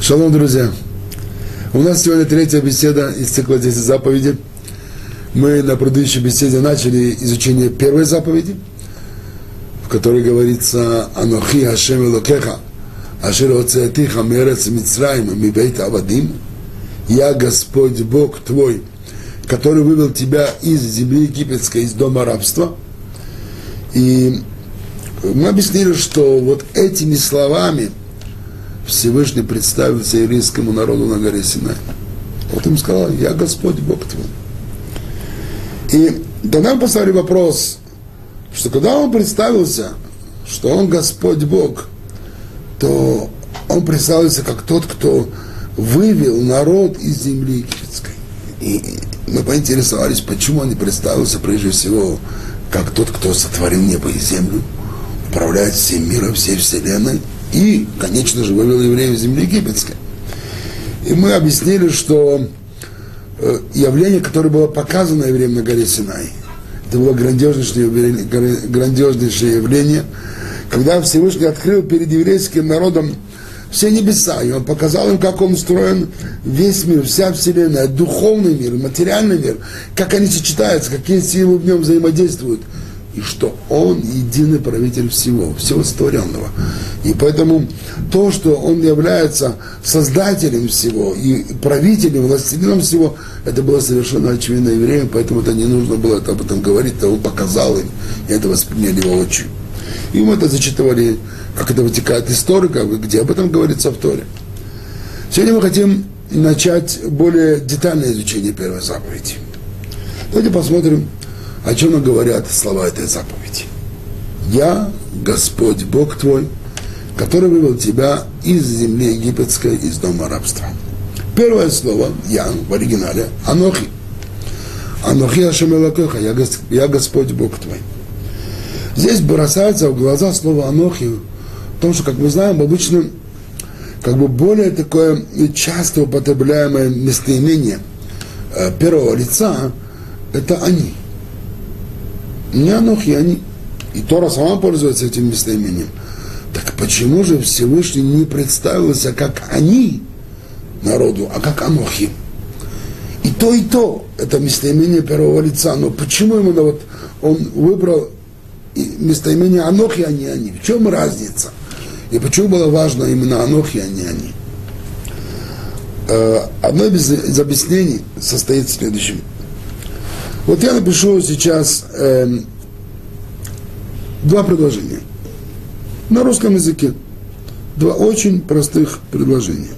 Шалом, друзья. У нас сегодня третья беседа из цикла 10 заповедей. Мы на предыдущей беседе начали изучение первой заповеди, в которой говорится «Анохи Хашем Элокеха, Ашер Оцеатиха Мерец Мицраим Мибейт Авадим» «Я Господь Бог твой, который вывел тебя из земли египетской, из дома рабства». И мы объяснили, что вот этими словами – Всевышний представился еврейскому народу на горе Синай. Вот им сказал, я Господь Бог твой. И тогда мы поставили вопрос, что когда он представился, что он Господь Бог, то он представился как тот, кто вывел народ из земли египетской. И мы поинтересовались, почему он не представился прежде всего как тот, кто сотворил небо и землю, управляет всем миром, всей вселенной – и, конечно же, вывел евреев из земли египетской. И мы объяснили, что э, явление, которое было показано евреям на горе Синай, это было грандиознейшее, грандиознейшее явление, когда Всевышний открыл перед еврейским народом все небеса, и он показал им, как он устроен весь мир, вся вселенная, духовный мир, материальный мир, как они сочетаются, какие силы в нем взаимодействуют – и что Он единый правитель всего, всего створенного. И поэтому то, что Он является создателем всего и правителем, властелином всего, это было совершенно очевидно евреям, поэтому это не нужно было об этом говорить, то Он показал им, и это восприняли очень. И мы это зачитывали, как это вытекает из Торы, где об этом говорится в Торе. Сегодня мы хотим начать более детальное изучение первой заповеди. Давайте посмотрим, о чем говорят слова этой заповеди. «Я, Господь Бог твой, который вывел тебя из земли египетской, из дома рабства». Первое слово «я» в оригинале «анохи». «Анохи Ашемелакеха, я, я Господь Бог твой». Здесь бросается в глаза слово «анохи», потому что, как мы знаем, обычно как бы более такое часто употребляемое местоимение э, первого лица – это «они». Не Анохи, они. И Тора сама пользуется этим местоимением. Так почему же Всевышний не представился как они народу, а как Анохи? И то, и то, это местоимение первого лица. Но почему именно вот он выбрал местоимение Анохи, а не они? В чем разница? И почему было важно именно Анохи, а не они? Э, одно из объяснений состоит в следующем – вот я напишу сейчас э, два предложения на русском языке. Два очень простых предложения.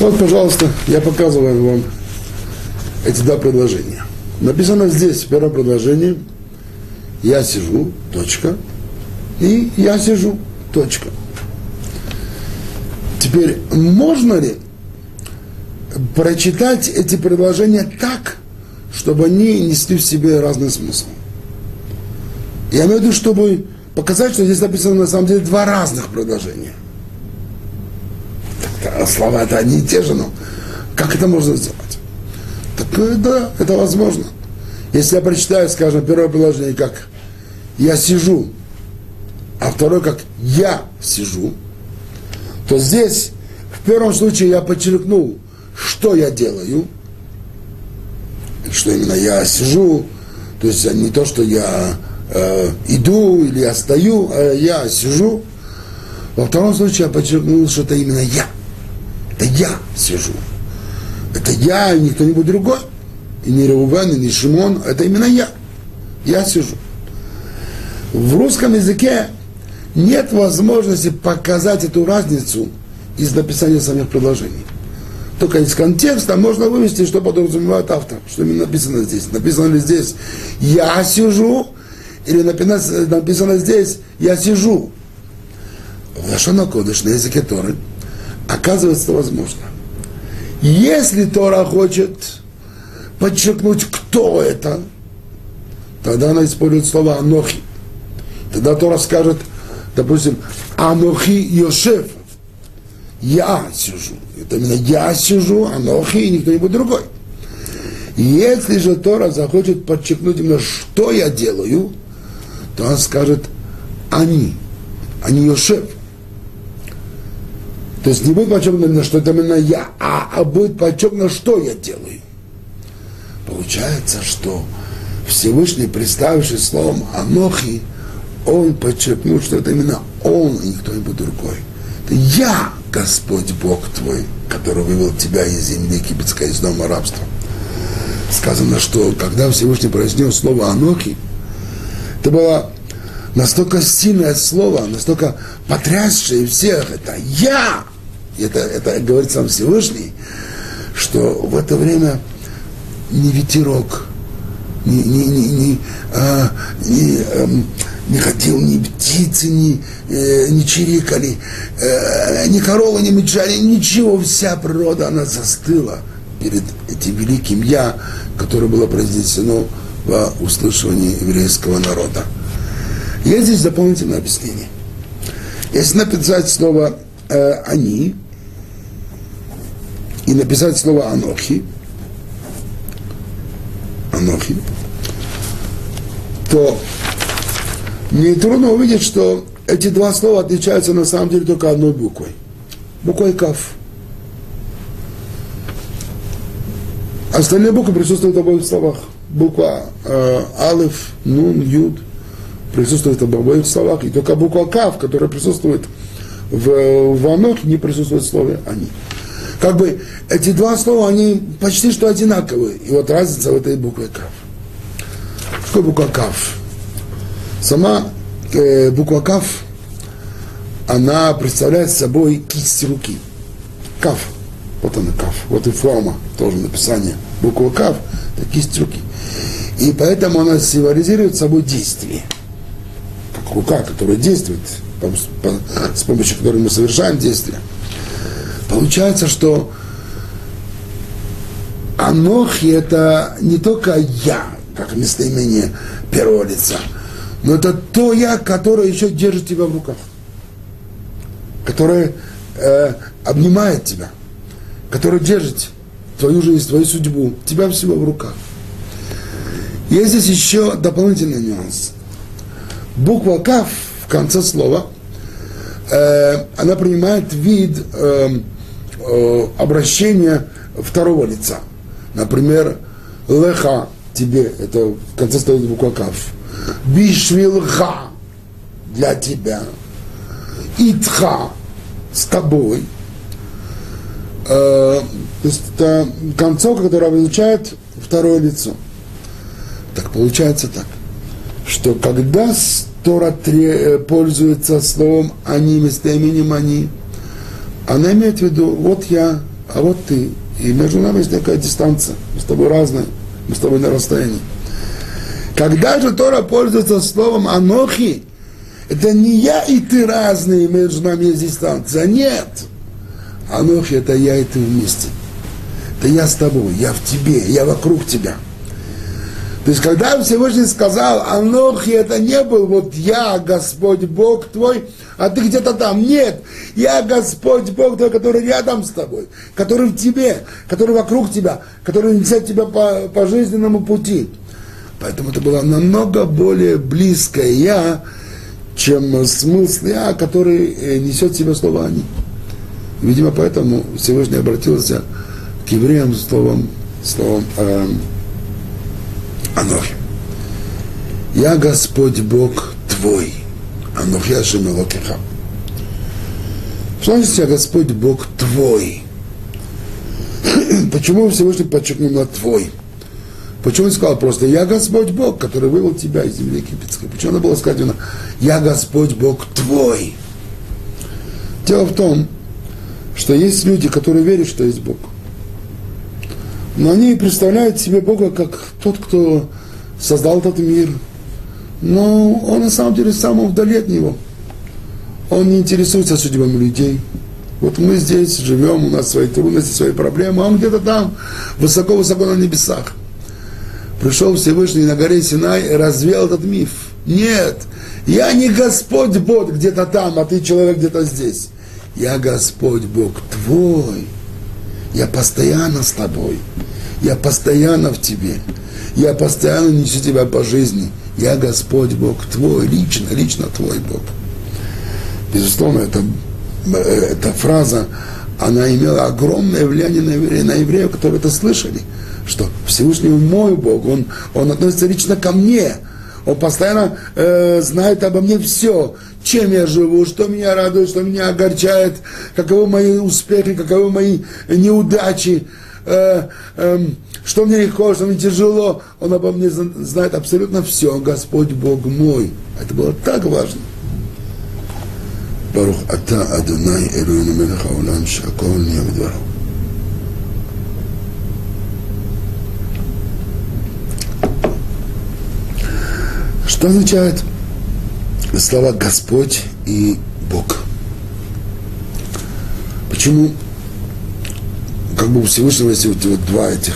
Вот, пожалуйста, я показываю вам эти два предложения. Написано здесь, в первом предложении – я сижу, точка, и я сижу, точка. Теперь, можно ли прочитать эти предложения так, чтобы они несли в себе разный смысл? Я имею в виду, чтобы показать, что здесь написано на самом деле два разных предложения. Так, слова это одни и те же, но как это можно сделать? Так э, да, это возможно. Если я прочитаю, скажем, первое предложение как «я сижу», а второе как «я сижу», то здесь в первом случае я подчеркнул, что я делаю, что именно я сижу, то есть не то, что я э, иду или я стою, а я сижу. Во втором случае я подчеркнул, что это именно я. Это я сижу. Это я, и не кто-нибудь другой и не Реувен, и не Шимон, это именно я. Я сижу. В русском языке нет возможности показать эту разницу из написания самих предложений. Только из контекста можно вывести, что подразумевает автор, что именно написано здесь. Написано ли здесь «я сижу» или написано, здесь «я сижу». В Лашона на языке Торы оказывается возможно. Если Тора хочет подчеркнуть, кто это, тогда она использует слово «анохи». Тогда Тора скажет, допустим, «анохи Йошеф». я сижу. Это именно я сижу, Анохи и никто-нибудь другой. Если же Тора захочет подчеркнуть именно, что я делаю, то он скажет они, они Йошев. То есть не будет подчеркнуто, что это именно я, а, а будет подчеркнуто, что я делаю. Получается, что Всевышний, представивший словом Анохи, он подчеркнул, что это именно он и никто нибудь другой. Это я, Господь Бог твой, который вывел тебя из земли египетской, из дома рабства. Сказано, что когда Всевышний произнес слово Анохи, это было настолько сильное слово, настолько потрясшее всех. Это я! Это, это говорит сам Всевышний, что в это время ни ветерок, ни, ни, ни, ни, а, ни, эм, не ходил ни птицы, ни, э, не чирикали, э, ни коровы, ни мечали, ничего, вся природа, она застыла перед этим великим «Я», которое было произнесено во услышании еврейского народа. Есть здесь дополнительное объяснение. Если написать слово э, «они» и написать слово «анохи», «анохи», то нетрудно увидеть, что эти два слова отличаются на самом деле только одной буквой. Буквой «каф». Остальные буквы присутствуют в обоих словах. Буква э, Алиф, Нун, Юд присутствует в обоих словах. И только буква Кав, которая присутствует в, в Анох, не присутствует в слове «они». Как бы эти два слова, они почти что одинаковые. И вот разница в этой букве Кав. Что буква Кав? Сама э, буква Кав, она представляет собой кисть руки. Кав. Вот она Кав. Вот и форма тоже написание. Буква Кав – это кисть руки. И поэтому она символизирует собой действие. Как рука, которая действует, с помощью которой мы совершаем действие. Получается, что Анохи – это не только я, как местоимение первого лица – но это то я, которое еще держит тебя в руках, которое э, обнимает тебя, которое держит твою жизнь, твою судьбу, тебя всего в руках. Есть здесь еще дополнительный нюанс. Буква Каф в конце слова, э, она принимает вид э, э, обращения второго лица. Например, леха тебе, это в конце стоит буква Каф бишвилха для тебя, итха с тобой. Э, то есть это концовка, которая обозначает второе лицо. Так получается так, что когда Тора э, пользуется словом «они» местоименем «они», она имеет в виду «вот я, а вот ты». И между нами есть такая дистанция. Мы с тобой разные, мы с тобой на расстоянии. Когда же Тора пользуется словом «анохи», это не я и ты разные, между нами есть дистанция. Нет. Анохи – это я и ты вместе. Это я с тобой, я в тебе, я вокруг тебя. То есть, когда Всевышний сказал, Анохи, это не был вот я, Господь Бог твой, а ты где-то там. Нет, я Господь Бог твой, который рядом с тобой, который в тебе, который вокруг тебя, который несет тебя по, по жизненному пути. Поэтому это было намного более близкое «я», чем смысл «я», который э, несет в себе слово «они». Видимо, поэтому Всевышний обратился к евреям словом, словом э, «Анохи». «Я Господь Бог твой, Анохи Ашем Элокеха». Что значит «Я Господь Бог твой»? Почему Всевышний подчеркнул на «твой»? Почему он сказал просто «Я Господь Бог, который вывел тебя из земли египетской»? Почему надо было сказать «Я Господь Бог твой»? Дело в том, что есть люди, которые верят, что есть Бог. Но они представляют себе Бога как тот, кто создал этот мир. Но он на самом деле сам вдали от него. Он не интересуется судьбами людей. Вот мы здесь живем, у нас свои трудности, свои проблемы, а он где-то там, высоко-высоко на небесах пришел Всевышний на горе Синай и развел этот миф. Нет, я не Господь Бог где-то там, а ты человек где-то здесь. я Господь Бог твой. Я постоянно с тобой. Я постоянно в тебе. Я постоянно несу тебя по жизни. Я Господь Бог твой, лично, лично твой Бог. Безусловно, это, эта фраза, она имела огромное влияние на на евреев, которые это слышали, что Всевышний мой Бог, он, он относится лично ко мне, он постоянно э, знает обо мне все, чем я живу, что меня радует, что меня огорчает, каковы мои успехи, каковы мои неудачи, э, э, что мне легко, что мне тяжело. Он обо мне знает абсолютно все. Господь Бог мой. Это было так важно. ברוך אתה אדוני אלוהינו מלך העולם שהכל נהיה בדברו. Что означает слова Господь и Бог? Почему как бы у Всевышнего есть вот, вот два этих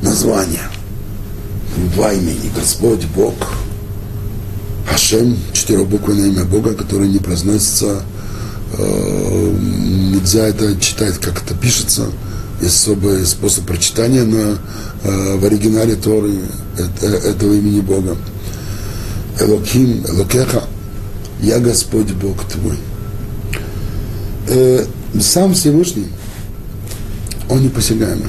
названия, два имени, Господь, Бог – Хашем, четырехбуквенное имя Бога, которое не произносится, э, нельзя это читать, как это пишется, есть особый способ прочитания на, э, в оригинале Торы э, этого имени Бога. Элоким, Элокеха, я Господь Бог твой. Э, сам Всевышний, он непосягаемый.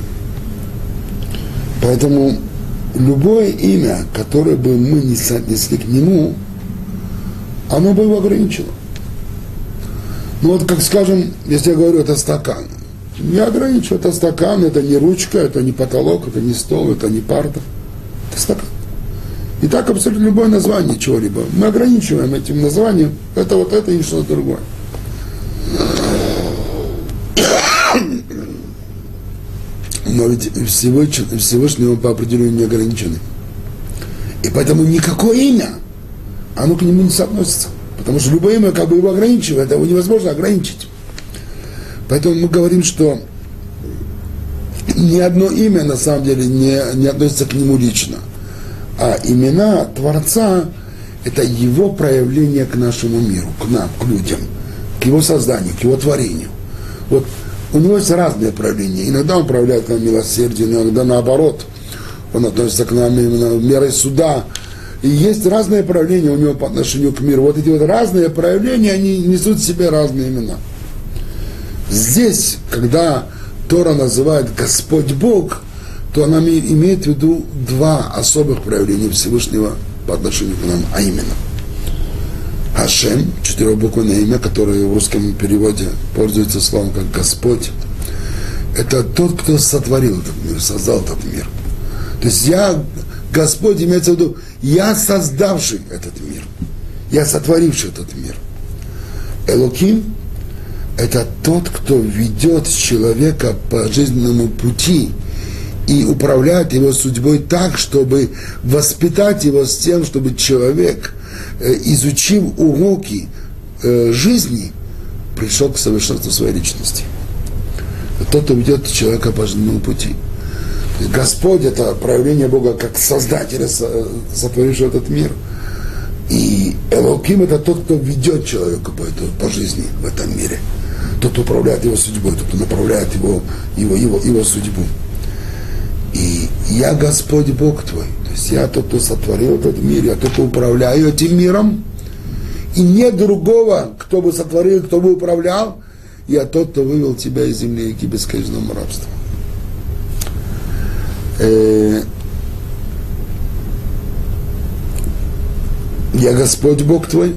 Поэтому любое имя, которое бы мы не отнесли к нему, оно бы его ограничило. Ну вот, как скажем, если я говорю, это стакан. Не ограничиваю, это стакан, это не ручка, это не потолок, это не стол, это не парта. Это стакан. И так абсолютно любое название чего-либо. Мы ограничиваем этим названием, это вот это и что-то другое. Но ведь Всевышний, Всевышний по определению не ограничены. И поэтому никакое имя – оно к нему не соотносится. Потому что любое имя как бы его ограничивает, его невозможно ограничить. Поэтому мы говорим, что ни одно имя на самом деле не, не относится к нему лично. А имена Творца – это его проявление к нашему миру, к нам, к людям, к его созданию, к его творению. Вот у него есть разные проявления. Иногда он проявляет к нам милосердие, иногда наоборот. Он относится к нам именно мерой суда, и есть разные проявления у него по отношению к миру. Вот эти вот разные проявления, они несут в себе разные имена. Здесь, когда Тора называет Господь Бог, то она имеет в виду два особых проявления Всевышнего по отношению к нам, а именно Хашем, четырехбуквенное имя, которое в русском переводе пользуется словом как Господь, это тот, кто сотворил этот мир, создал этот мир. То есть я Господь имеется в виду, я создавший этот мир, я сотворивший этот мир. Элоким – это тот, кто ведет человека по жизненному пути и управляет его судьбой так, чтобы воспитать его с тем, чтобы человек, э, изучив уроки э, жизни, пришел к совершенству своей личности. Тот, кто ведет человека по жизненному пути – Господь это проявление Бога как Создателя, сотворившего этот мир. И Элоким это тот, кто ведет человека по, эту, по жизни в этом мире. Тот, кто управляет его судьбой, тот, кто направляет его, его, его, его судьбу. И я Господь Бог твой. То есть я тот, кто сотворил этот мир, я тот, кто управляю этим миром. И нет другого, кто бы сотворил, кто бы управлял. Я тот, кто вывел тебя из земли египетской из рабства. Э, я Господь Бог твой,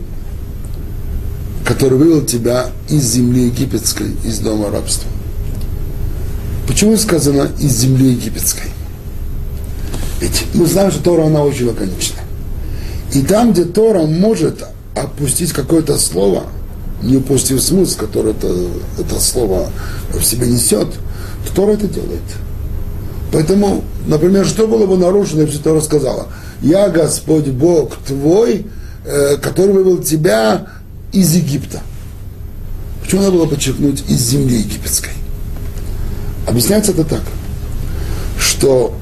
который вывел тебя из земли египетской, из дома рабства. Почему сказано из земли египетской? Ведь мы знаем, что Тора, она очень лаконична. И там, где Тора может опустить какое-то слово, не упустив смысл, который это, это слово в себе несет, то Тора это делает. Поэтому, например, что было бы нарушено, если Тора сказала, я Господь Бог твой, э, который вывел тебя из Египта. Почему надо было подчеркнуть из земли египетской? Объясняется это так, что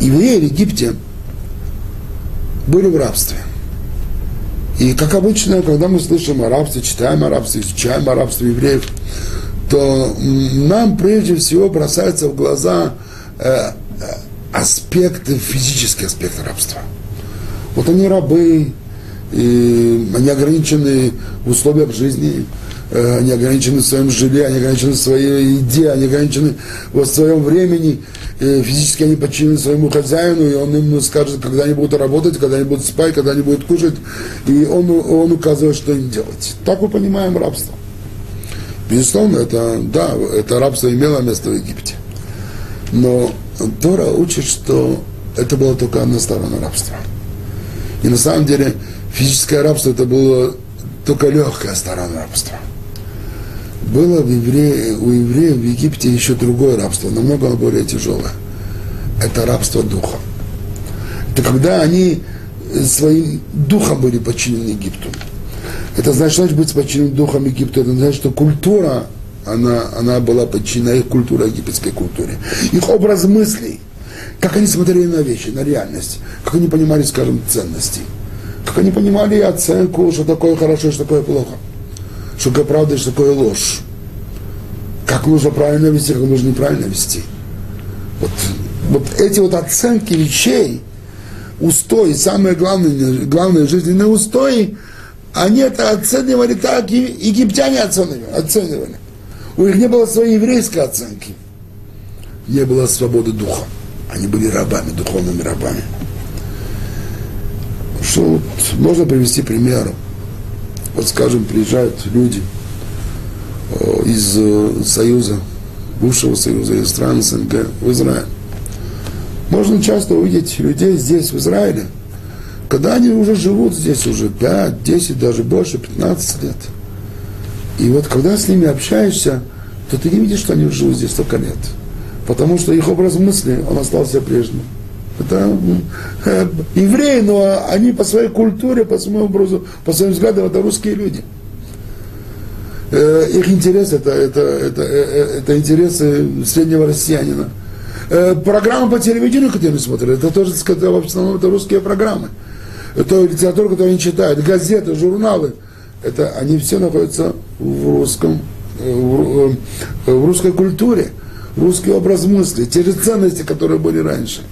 евреи в Египте были в рабстве. И как обычно, когда мы слышим о рабстве, читаем о рабстве, изучаем о рабстве евреев, то нам прежде всего бросается в глаза э, аспекты, физические аспекты рабства. Вот они рабы, и они ограничены в условиях жизни, э, они ограничены в своем жилье, они ограничены в своей еде, они ограничены в своем времени, физически они подчинены своему хозяину, и он им скажет, когда они будут работать, когда они будут спать, когда они будут кушать, и он, он указывает, что им делать. Так мы понимаем рабство. Безусловно, это, да, это рабство имело место в Египте. Но Тора учит, что это было только одна сторона рабства. И на самом деле физическое рабство это было только легкая сторона рабства. Было в евре... у евреев в Египте еще другое рабство, намного более тяжелое. Это рабство духа. Это когда они своим духом были подчинены Египту. Это значит, быть подчинен духом Египту. Это значит, что культура, она, она была подчинена их культуре, египетской культуре. Их образ мыслей, как они смотрели на вещи, на реальность, как они понимали, скажем, ценности, как они понимали оценку, что такое хорошо, что такое плохо, что такое правда, что такое ложь, как нужно правильно вести, как нужно неправильно вести. Вот, вот эти вот оценки вещей, устои, самые главные, главные жизненные устои, они это оценивали так, и египтяне оценивали, оценивали. У них не было своей еврейской оценки. Не было свободы духа. Они были рабами, духовными рабами. Что вот можно привести пример. Вот, скажем, приезжают люди э, из э, Союза, бывшего Союза, из стран СНГ в Израиль. Можно часто увидеть людей здесь, в Израиле – когда они уже живут здесь уже 5, 10, даже больше, 15 лет. И вот когда с ними общаешься, то ты не видишь, что они живут здесь столько лет. Потому что их образ мысли, он остался прежним. Это э, евреи, но они по своей культуре, по своему образу, по своим взглядам, это русские люди. Э, их интерес это, это, это, э, это интересы среднего россиянина. Э, программы по телевидению, которые они смотрят, это тоже, в основном это русские программы то литературу, которую они читают, газеты, журналы, это они все находятся в русском, э, в, э, в русской культуре, русский образ мысли, те же ценности, которые были раньше.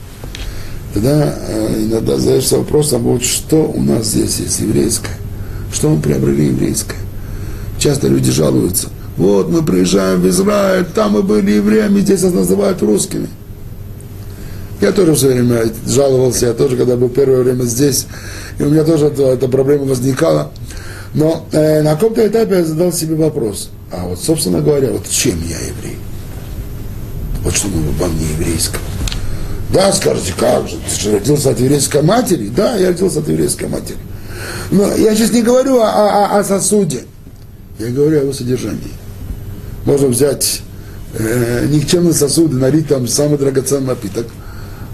Тогда э, иногда задаешься вопросом, вот что у нас здесь есть еврейское, что мы приобрели еврейское. Часто люди жалуются, вот мы приезжаем в Израиль, там мы были евреями, здесь нас называют русскими. Я тоже все время жаловался, я тоже, когда был первое время здесь, и у меня тоже эта, эта проблема возникала. Но э, на каком-то этапе я задал себе вопрос, а вот, собственно говоря, вот чем я еврей? Вот что мы во мне еврейском. Да, скажете, как же, ты же родился от еврейской матери? Да, я родился от еврейской матери. Но я сейчас не говорю о, о, о сосуде, я говорю о его содержании. Можно взять э, никчемный сосуд и налить там самый драгоценный напиток –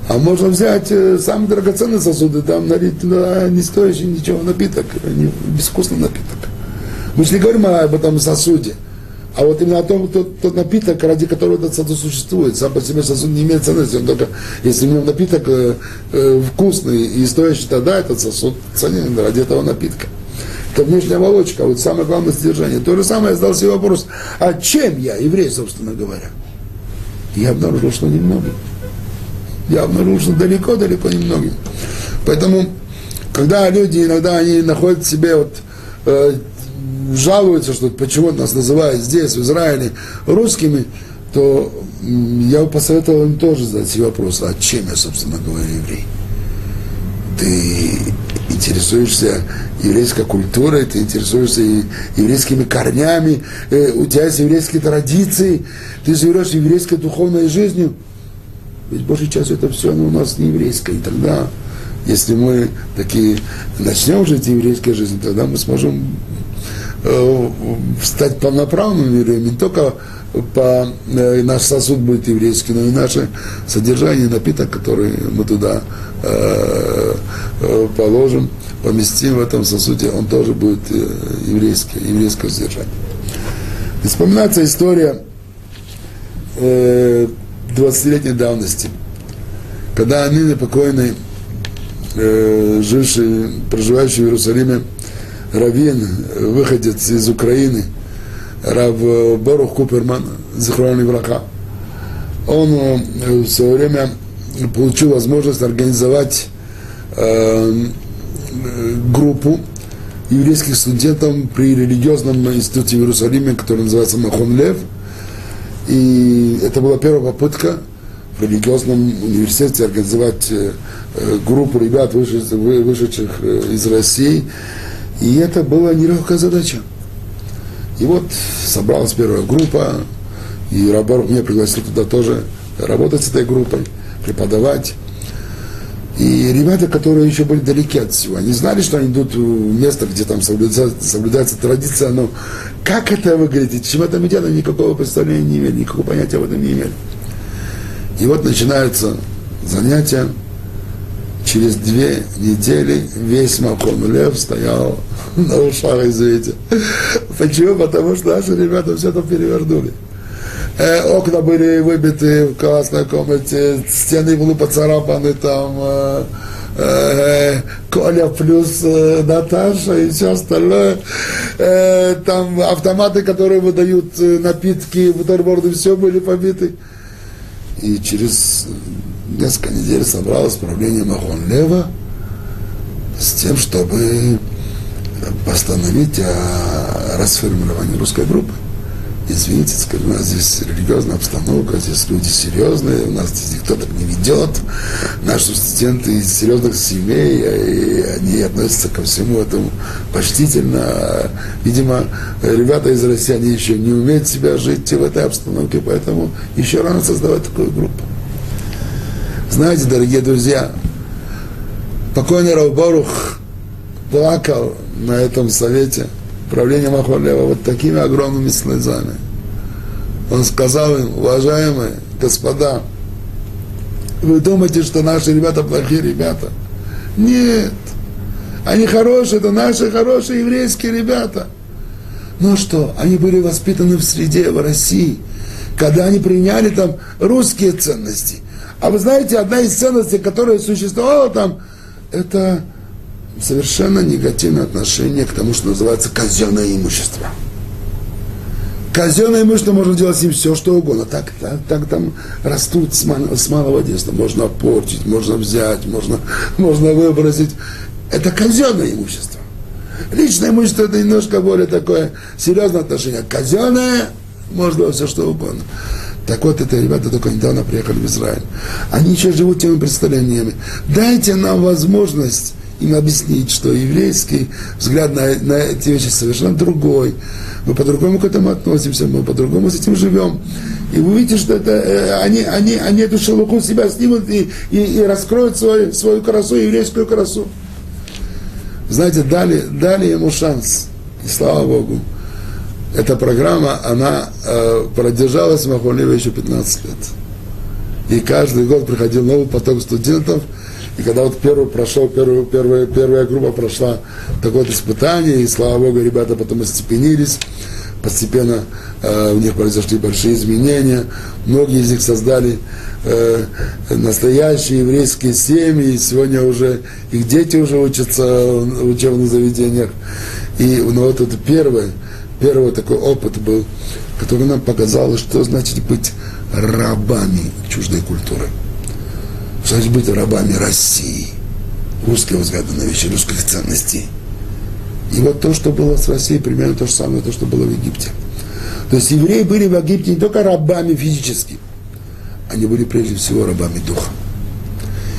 а можно взять э, самые драгоценные сосуды, там налить туда не стоящий ничего напиток, не, безвкусный напиток. Мы же не говорим об этом сосуде, а вот именно о том, тот, тот напиток, ради которого этот сосуд существует. Сам по себе сосуд не имеет ценности, он только, если в нем напиток э, э, вкусный и стоящий, тогда этот сосуд ценен ради этого напитка. Это внешняя оболочка, вот самое главное содержание. То же самое я задал себе вопрос, а чем я еврей, собственно говоря? Я обнаружил, что немного я обнаружил далеко-далеко немногим. Поэтому, когда люди иногда они находят себе вот э, жалуются, что почему нас называют здесь, в Израиле, русскими, то я бы посоветовал им тоже задать себе вопрос, а чем я, собственно говоря, еврей? Ты интересуешься еврейской культурой, ты интересуешься еврейскими корнями, э, у тебя есть еврейские традиции, ты живешь еврейской духовной жизнью – ведь большей частью это все у нас не еврейское. И тогда, если мы такие начнем жить еврейской жизнью, тогда мы сможем стать полноправными евреями. Не только по, э, наш сосуд будет еврейский, но и наше содержание, напиток, который мы туда э, э, положим, поместим в этом сосуде, он тоже будет э, еврейский, еврейское содержание. И вспоминается история э, 20-летней давности, когда Амины покойный, э, живший, проживающий в Иерусалиме, раввин, выходец из Украины, Рав Борух Куперман, Захронный враха, он в свое время получил возможность организовать э, группу еврейских студентов при религиозном институте в Иерусалиме, который называется Махон Лев. И это была первая попытка в религиозном университете организовать э, группу ребят, вышедших э, из России. И это была нелегкая задача. И вот собралась первая группа, и Рабарух меня пригласил туда тоже работать с этой группой, преподавать. И ребята, которые еще были далеки от всего, они знали, что они идут в место, где там соблюдается, соблюдается традиция, но как это выглядит, чем это идет, никакого представления не имели, никакого понятия об этом не имели. И вот начинаются занятия, через две недели весь Макон Лев стоял на ушах, извините. Почему? Потому что наши ребята все это перевернули. Э, окна были выбиты в классной комнате, стены были поцарапаны там, э, э, Коля плюс Наташа и все остальное. Там автоматы, которые выдают напитки, бутерброды, все были побиты. И через несколько недель собралось правление Махон Лева с тем, чтобы постановить о расформировании русской группы извините, скажем, у нас здесь религиозная обстановка, здесь люди серьезные, у нас здесь никто так не ведет. Наши студенты из серьезных семей, и они относятся ко всему этому почтительно. Видимо, ребята из России, они еще не умеют себя жить в этой обстановке, поэтому еще рано создавать такую группу. Знаете, дорогие друзья, покойный Равборух плакал на этом совете – правление Махвалева вот такими огромными слезами. Он сказал им, уважаемые господа, вы думаете, что наши ребята плохие ребята? Нет. Они хорошие, это наши хорошие еврейские ребята. Ну что, они были воспитаны в среде, в России, когда они приняли там русские ценности. А вы знаете, одна из ценностей, которая существовала там, это совершенно негативное отношение к тому, что называется казенное имущество. Казенное имущество можно делать с ним все, что угодно. Так, так, так там растут с, мал, с малого детства. Можно портить, можно взять, можно, можно выбросить. Это казенное имущество. Личное имущество это немножко более такое серьезное отношение. Казенное можно все, что угодно. Так вот, это ребята только недавно приехали в Израиль. Они еще живут теми представлениями. Дайте нам возможность им объяснить, что еврейский взгляд на, на эти вещи совершенно другой. Мы по-другому к этому относимся, мы по-другому с этим живем. И вы видите, что это, э, они, они, они эту шелуху себя снимут и, и, и раскроют свою, свою красу, еврейскую красу. Знаете, дали, дали ему шанс. И слава Богу. Эта программа, она э, продержалась в Махонлеве еще 15 лет. И каждый год приходил новый поток студентов – и когда вот первый прошел, первую, первая, первая группа прошла такое испытание, и слава Богу, ребята потом остепенились, постепенно э, у них произошли большие изменения, многие из них создали э, настоящие еврейские семьи, и сегодня уже их дети уже учатся в учебных заведениях. И ну, вот это первый, первый такой опыт был, который нам показал, что значит быть рабами чуждой культуры значит быть рабами России, русского взгляда на вещи, русских ценностей. И вот то, что было с Россией, примерно то же самое, то, что было в Египте. То есть евреи были в Египте не только рабами физически, они были прежде всего рабами духа.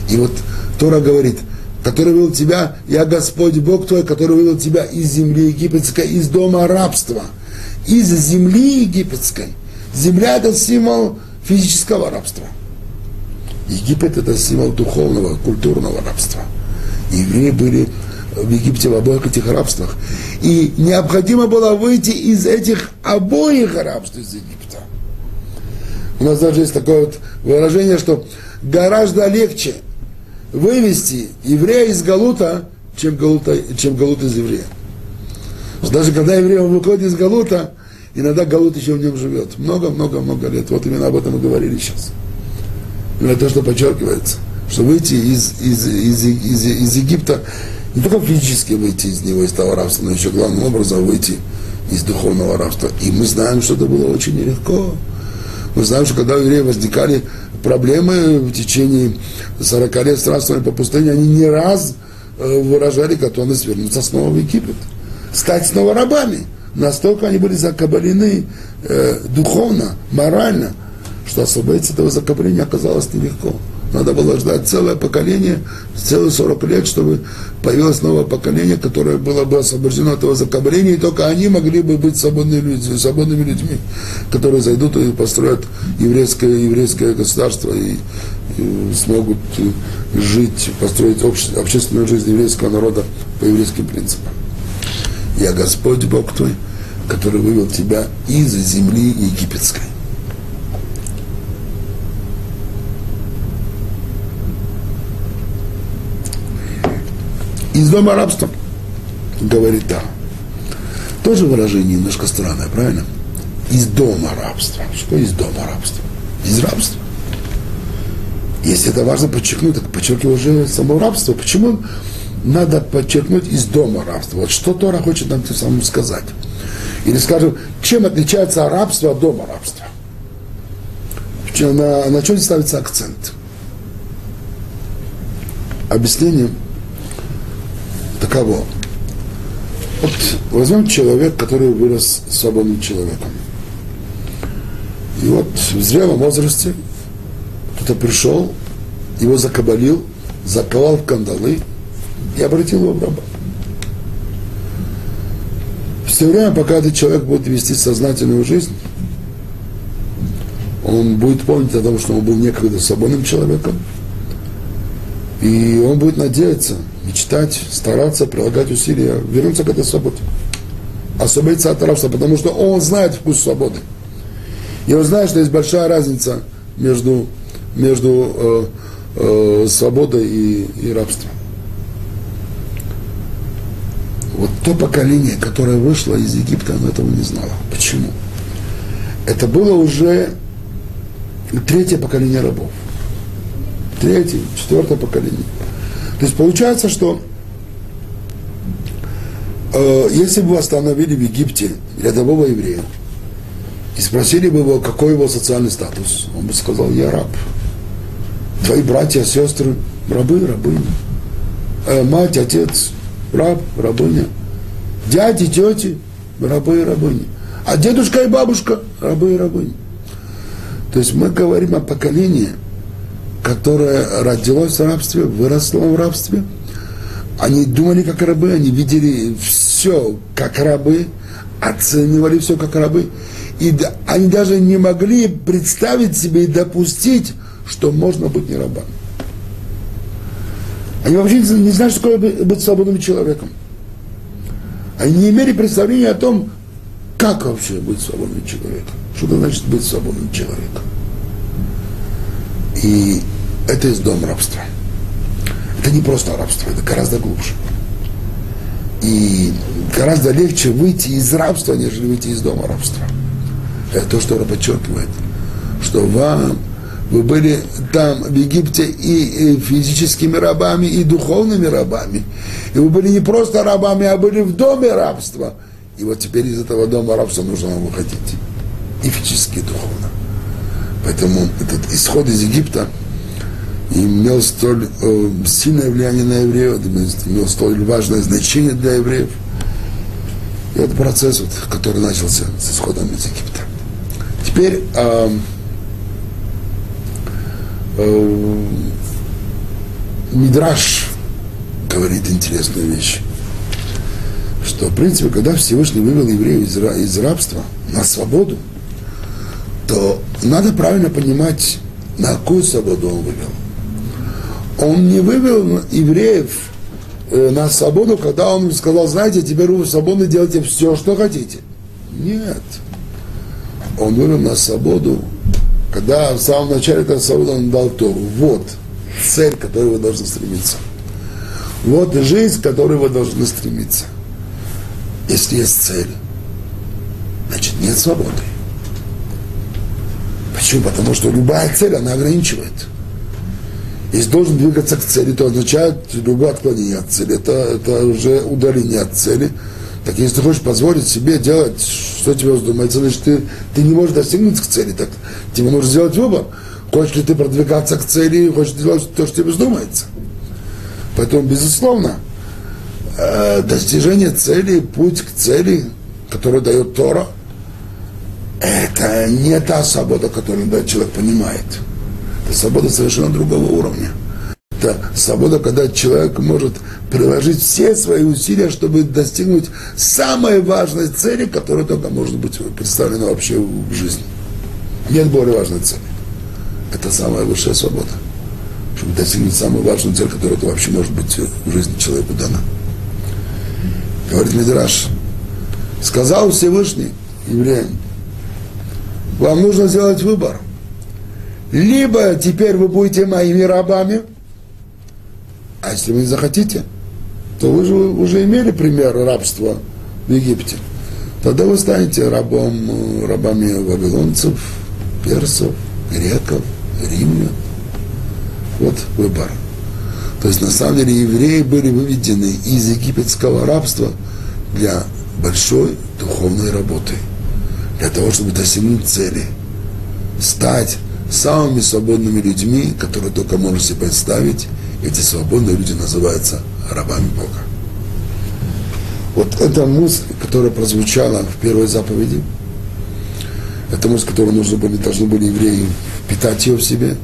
И вот Тора говорит, который вывел тебя, я Господь Бог твой, который вывел тебя из земли египетской, из дома рабства, из земли египетской. Земля – это символ физического рабства – Египет это символ духовного, культурного рабства. Евреи были в Египте в обоих этих рабствах. И необходимо было выйти из этих обоих рабств из Египта. У нас даже есть такое вот выражение, что гораздо легче вывести еврея из Галута, чем Галута, чем Галут из еврея. Даже когда еврей выходит из Галута, иногда Галут еще в нем живет. Много-много-много лет. Вот именно об этом мы говорили сейчас. Но это то, что подчеркивается, что выйти из, из, из, из, из Египта не только физически выйти из него, из того рабства, но еще главным образом выйти из духовного рабства. И мы знаем, что это было очень нелегко. Мы знаем, что когда у евреев возникали проблемы в течение 40 лет странствования по пустыне, они не раз э, выражали готовность вернуться снова в Египет, стать снова рабами. Настолько они были закабалены э, духовно, морально, что освободиться этого закабления оказалось нелегко. Надо было ждать целое поколение, целые 40 лет, чтобы появилось новое поколение, которое было бы освобождено от этого закобления, и только они могли бы быть свободными людьми, свободными людьми которые зайдут и построят еврейское, еврейское государство и, и смогут жить, построить обще, общественную жизнь еврейского народа по еврейским принципам. Я Господь Бог твой, который вывел тебя из земли египетской. Из дома рабства. Говорит, да. Тоже выражение немножко странное, правильно? Из дома рабства. Что из дома рабства? Из рабства. Если это важно подчеркнуть, так подчеркивай уже само рабство. Почему надо подчеркнуть из дома рабства? Вот что Тора хочет нам тем самым сказать. Или скажем, чем отличается рабство от дома рабства? На, на чем ставится акцент? Объяснение – таково. Вот возьмем человек, который вырос свободным человеком. И вот в зрелом возрасте кто-то пришел, его закабалил, заковал в кандалы и обратил его в раба. Все время, пока этот человек будет вести сознательную жизнь, он будет помнить о том, что он был некогда свободным человеком, и он будет надеяться, мечтать, стараться, прилагать усилия, вернуться к этой свободе. Освободиться от рабства, потому что он знает вкус свободы. И он знает, что есть большая разница между, между э, э, свободой и, и рабством. Вот то поколение, которое вышло из Египта, оно этого не знало. Почему? Это было уже третье поколение рабов. Третье, четвертое поколение. То есть получается, что э, если бы остановили в Египте рядового еврея и спросили бы его, какой его социальный статус, он бы сказал, я раб. Твои братья, сестры, рабы, рабыни. Э, мать, отец, раб, рабыня. Дяди, тети, рабы и рабыни. А дедушка и бабушка, рабы и рабыни. То есть мы говорим о поколении – которое родилось в рабстве, выросло в рабстве. Они думали как рабы, они видели все как рабы, оценивали все как рабы. И они даже не могли представить себе и допустить, что можно быть не рабами. Они вообще не знали, что такое быть свободным человеком. Они не имели представления о том, как вообще быть свободным человеком. Что это значит быть свободным человеком. И это из дома рабства. Это не просто рабство, это гораздо глубже. И гораздо легче выйти из рабства, нежели выйти из дома рабства. Это то, что он подчеркивает, что вам, вы были там, в Египте, и, и физическими рабами, и духовными рабами. И вы были не просто рабами, а были в доме рабства. И вот теперь из этого дома рабства нужно вам выходить. И физически, и духовно. Поэтому этот исход из Египта – имел столь э, сильное влияние на евреев, имел столь важное значение для евреев. И это процесс, вот, который начался с исходом из Египта. Теперь э, э, Мидраш говорит интересную вещь, что, в принципе, когда Всевышний вывел евреев из, из рабства на свободу, то надо правильно понимать, на какую свободу он вывел он не вывел евреев э, на свободу, когда он сказал, знаете, теперь вы свободны, делайте все, что хотите. Нет. Он вывел на свободу, когда в самом начале этой свободы он дал Тору. Вот цель, к которой вы должны стремиться. Вот жизнь, к которой вы должны стремиться. Если есть цель, значит нет свободы. Почему? Потому что любая цель, она ограничивает. Если должен двигаться к цели, то означает любое отклонение от цели. Это, это уже удаление от цели. Так если ты хочешь позволить себе делать, что тебе вздумается, значит, ты, ты не можешь достигнуть к цели. Так тебе нужно сделать выбор. Хочешь ли ты продвигаться к цели, хочешь делать то, что тебе вздумается. Поэтому, безусловно, э, достижение цели, путь к цели, который дает Тора, это не та свобода, которую человек понимает. Свобода совершенно другого уровня. Это свобода, когда человек может приложить все свои усилия, чтобы достигнуть самой важной цели, которая только может быть представлена вообще в жизни. Нет более важной цели. Это самая высшая свобода. Чтобы достигнуть самую важную цель, которая вообще может быть в жизни человеку дана. Говорит Мидраш, сказал Всевышний евреям, вам нужно сделать выбор. Либо теперь вы будете моими рабами, а если вы не захотите, то вы же уже имели пример рабства в Египте. Тогда вы станете рабом, рабами вавилонцев, персов, греков, римлян. Вот выбор. То есть на самом деле евреи были выведены из египетского рабства для большой духовной работы, для того, чтобы достигнуть цели, стать самыми свободными людьми, которые только можно себе представить. Эти свободные люди называются рабами Бога. Вот эта мысль, которая прозвучала в первой заповеди, это мысль, которую нужно были, должны были евреи впитать ее в себе,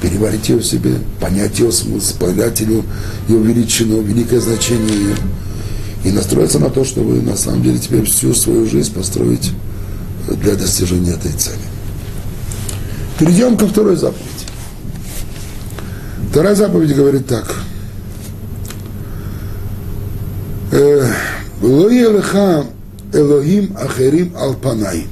переварить ее в себе, понять ее смысл, понять ее, ее величину, великое значение ее, и настроиться на то, чтобы на самом деле теперь всю свою жизнь построить для достижения этой цели. Перейдем ко второй заповеди. Вторая заповедь говорит так – לא יהיה לך Элохим Ахерим Алпанай.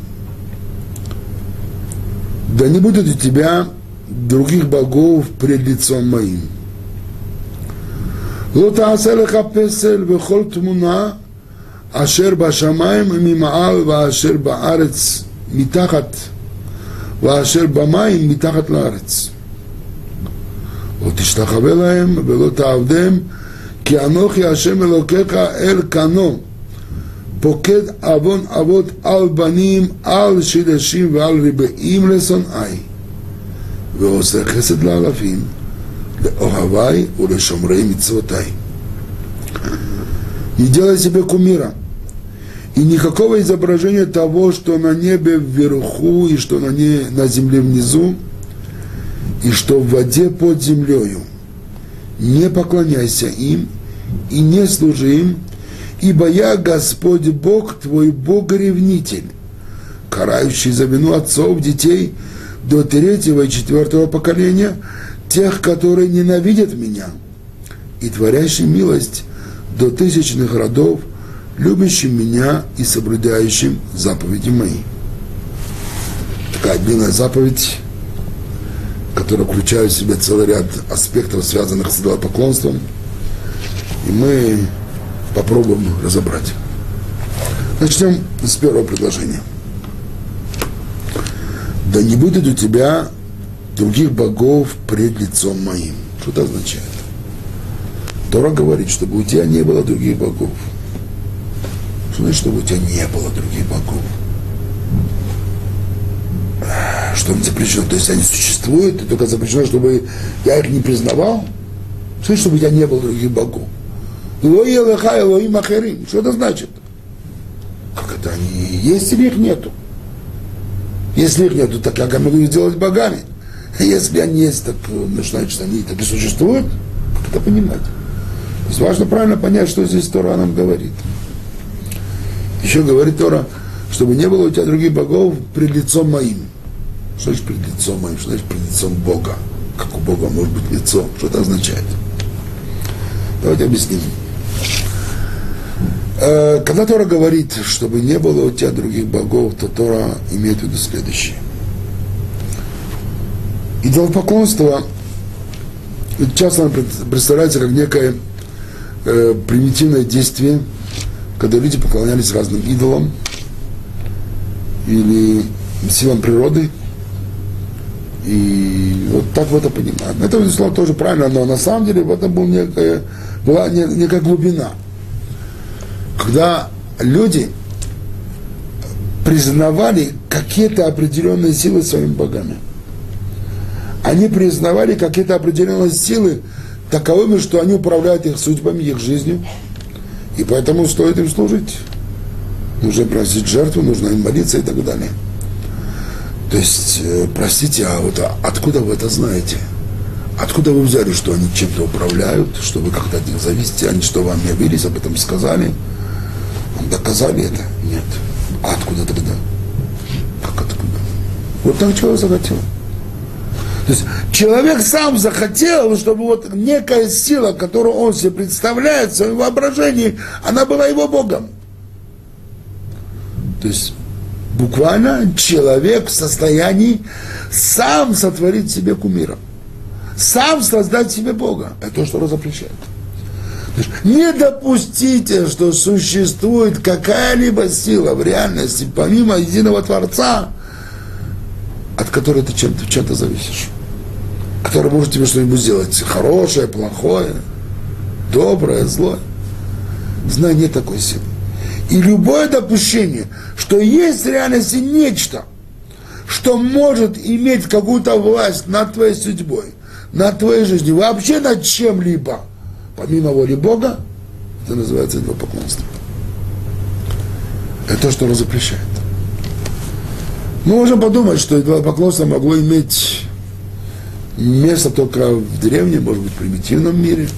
Да не будет у тебя других богов пред лицом моим. לא תעשה לך פסל וכל תמונה אשר בשמיים ממעל ואשר בארץ מתחת ואשר במים מתחת לארץ. לא תשתחווה להם ולא תעבדם כי אנוכי השם אלוקיך אל כנו, פוקד עוון אבות על בנים, על שדשים ועל ריבעים לשונאי, ועושה חסד לאלפים, לאוהבי ולשומרי מצוותי. Не делай себе кумира, и никакого изображения того, что на небе вверху, и что на, не, на земле внизу, и что в воде под землею – не поклоняйся им и не служи им, ибо я Господь Бог твой Бог-ревнитель, карающий за вину отцов, детей до третьего и четвертого поколения, тех, которые ненавидят меня, и творящий милость до тысячных родов, любящим меня и соблюдающим заповеди мои. Такая длинная заповедь которые включают в себя целый ряд аспектов, связанных с идолопоклонством. И мы попробуем разобрать. Начнем с первого предложения. Да не будет у тебя других богов пред лицом моим. Что это означает? Тора говорит, чтобы у тебя не было других богов. Что значит, чтобы у тебя не было других богов? что им запрещено. То есть они существуют, и только запрещено, чтобы я их не признавал. Что чтобы я не был других богов? Что это значит? Как это они есть или их нету? Если их нету, так я могу их сделать богами? Если они есть, так ну, значит, они так и существуют? Как это понимать? То есть важно правильно понять, что здесь Тора нам говорит. Еще говорит Тора, чтобы не было у тебя других богов пред лицом моим. Что значит перед лицом моим? Что значит перед лицом Бога? Как у Бога может быть лицо? Что это означает? Давайте объясним. Э, когда Тора говорит, чтобы не было у тебя других богов, то Тора имеет в виду следующее. Идолопоклонство часто представляется как некое э, примитивное действие, когда люди поклонялись разным идолам или силам природы – И вот так в это понимают. Это, безусловно, тоже правильно, но на самом деле в этом был некая, была некая глубина. Когда люди признавали какие-то определенные силы своими богами. Они признавали какие-то определенные силы таковыми, что они управляют их судьбами, их жизнью. И поэтому стоит им служить. Нужно просить жертву, нужно им молиться и так далее. То есть, э, простите, а вот откуда вы это знаете? Откуда вы взяли, что они чем-то управляют, что вы как-то от них зависите, они что вам явились, об этом сказали? Вам доказали это? Нет. А откуда тогда? Как откуда? Вот так человек захотел. То есть человек сам захотел, чтобы вот некая сила, которую он себе представляет в своем воображении, она была его Богом. То есть буквально человек в состоянии сам сотворить себе кумира, сам создать себе Бога. Это то, что запрещает. Не допустите, что существует какая-либо сила в реальности, помимо единого Творца, от которой ты чем-то, чем-то зависишь. Который может тебе что-нибудь сделать хорошее, плохое, доброе, злое. Знай, нет такой силы. И любое допущение, что есть в реальности нечто, что может иметь какую-то власть над твоей судьбой, над твоей жизнью, вообще над чем-либо – помимо воли Бога, это называется идолопоклонство. Это то, что он запрещает. Мы можем подумать, что идолопоклонство могло иметь место только в древнем, может быть, примитивном мире.